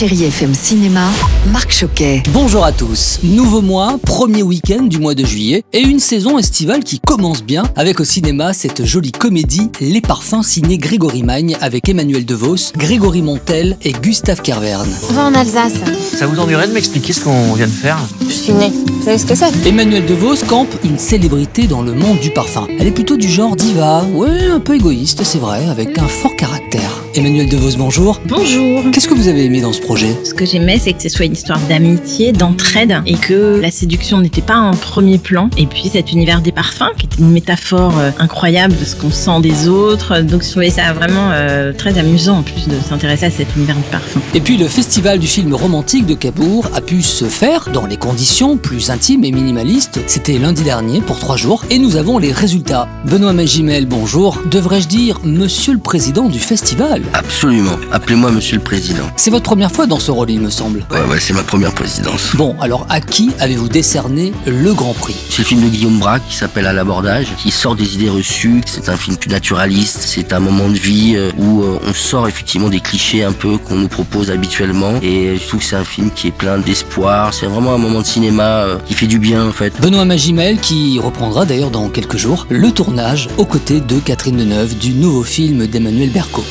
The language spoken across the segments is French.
Chérie FM Cinéma, Marc Choquet. Bonjour à tous. Nouveau mois, premier week-end du mois de juillet et une saison estivale qui commence bien avec au cinéma cette jolie comédie Les Parfums signée Grégory Magne avec Emmanuel DeVos, Grégory Montel et Gustave Kervern. On va en Alsace. Ça vous ennuierait de m'expliquer ce qu'on vient de faire? Je suis née. Vous savez ce que c'est? Emmanuel DeVos campe une célébrité dans le monde du parfum. Elle est plutôt du genre diva, ouais, un peu égoïste, c'est vrai, avec un fort caractère. Emmanuel DeVos, bonjour. Bonjour. Qu'est-ce que vous avez aimé dans ce projet? Ce que j'aimais, c'est que ce soit une histoire d'amitié, d'entraide, et que la séduction n'était pas en premier plan. Et puis cet univers des parfums, qui était une métaphore euh, incroyable de ce qu'on sent des autres. Donc je trouvais ça vraiment euh, très amusant, en plus de s'intéresser à cet univers du parfum. Et puis le festival du film romantique de Cabourg a pu se faire dans les conditions plus intimes et minimalistes. C'était lundi dernier pour trois jours et nous avons les résultats. Benoît Magimel, bonjour. Devrais-je dire Monsieur le Président du festival? Absolument. Appelez-moi Monsieur le Président. C'est votre première fois dans ce rôle, il me semble. Ouais, ouais, c'est ma première présidence. Bon, alors à qui avez-vous décerné le Grand Prix? C'est le film de Guillaume Braque qui s'appelle À l'abordage, qui sort des idées reçues. C'est un film plus naturaliste. C'est un moment de vie euh, où euh, on sort effectivement des clichés un peu qu'on nous propose habituellement. Et je trouve que c'est un film qui est plein d'espoir. C'est vraiment un moment de cinéma euh, qui fait du bien en fait. Benoît Magimel qui reprendra d'ailleurs dans quelques jours le tournage aux côtés de Catherine Deneuve du nouveau film d'Emmanuel Berco.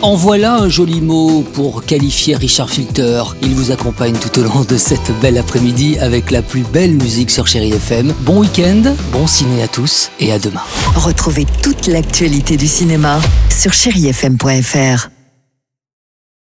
En voilà un joli mot pour qualifier Richard Filter. Il vous accompagne tout au long de cette belle après-midi avec la plus belle musique sur Chéri FM. Bon week-end, bon ciné à tous et à demain. Retrouvez toute l'actualité du cinéma sur chérifm.fr.